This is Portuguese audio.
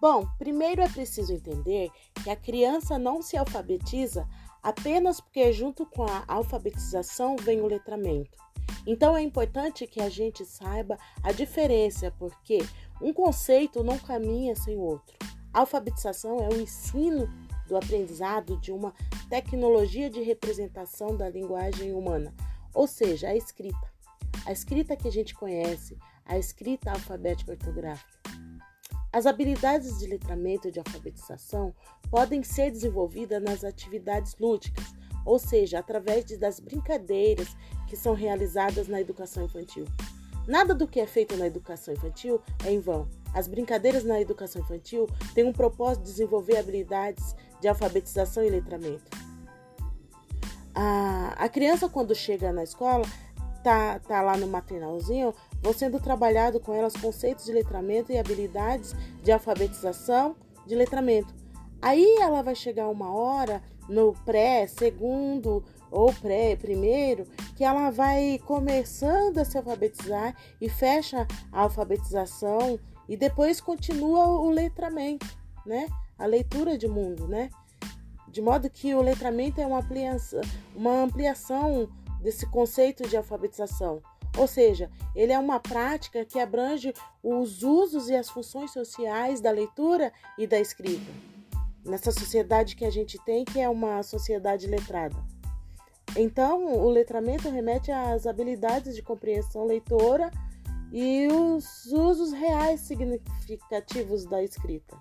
Bom, primeiro é preciso entender que a criança não se alfabetiza apenas porque, junto com a alfabetização, vem o letramento. Então é importante que a gente saiba a diferença, porque um conceito não caminha sem outro. A alfabetização é o ensino do aprendizado de uma tecnologia de representação da linguagem humana, ou seja, a escrita. A escrita que a gente conhece, a escrita alfabética ortográfica. As habilidades de letramento e de alfabetização podem ser desenvolvidas nas atividades lúdicas, ou seja, através de, das brincadeiras que são realizadas na educação infantil. Nada do que é feito na educação infantil é em vão. As brincadeiras na educação infantil têm um propósito de desenvolver habilidades de alfabetização e letramento. A, a criança, quando chega na escola, tá, tá lá no maternalzinho, vão sendo trabalhado com elas conceitos de letramento e habilidades de alfabetização de letramento. Aí ela vai chegar uma hora no pré, segundo ou pré, primeiro, que ela vai começando a se alfabetizar e fecha a alfabetização e depois continua o letramento, né? A leitura de mundo, né? De modo que o letramento é uma ampliação, uma ampliação desse conceito de alfabetização. Ou seja, ele é uma prática que abrange os usos e as funções sociais da leitura e da escrita. Nessa sociedade que a gente tem, que é uma sociedade letrada. Então, o letramento remete às habilidades de compreensão leitora e os usos reais significativos da escrita.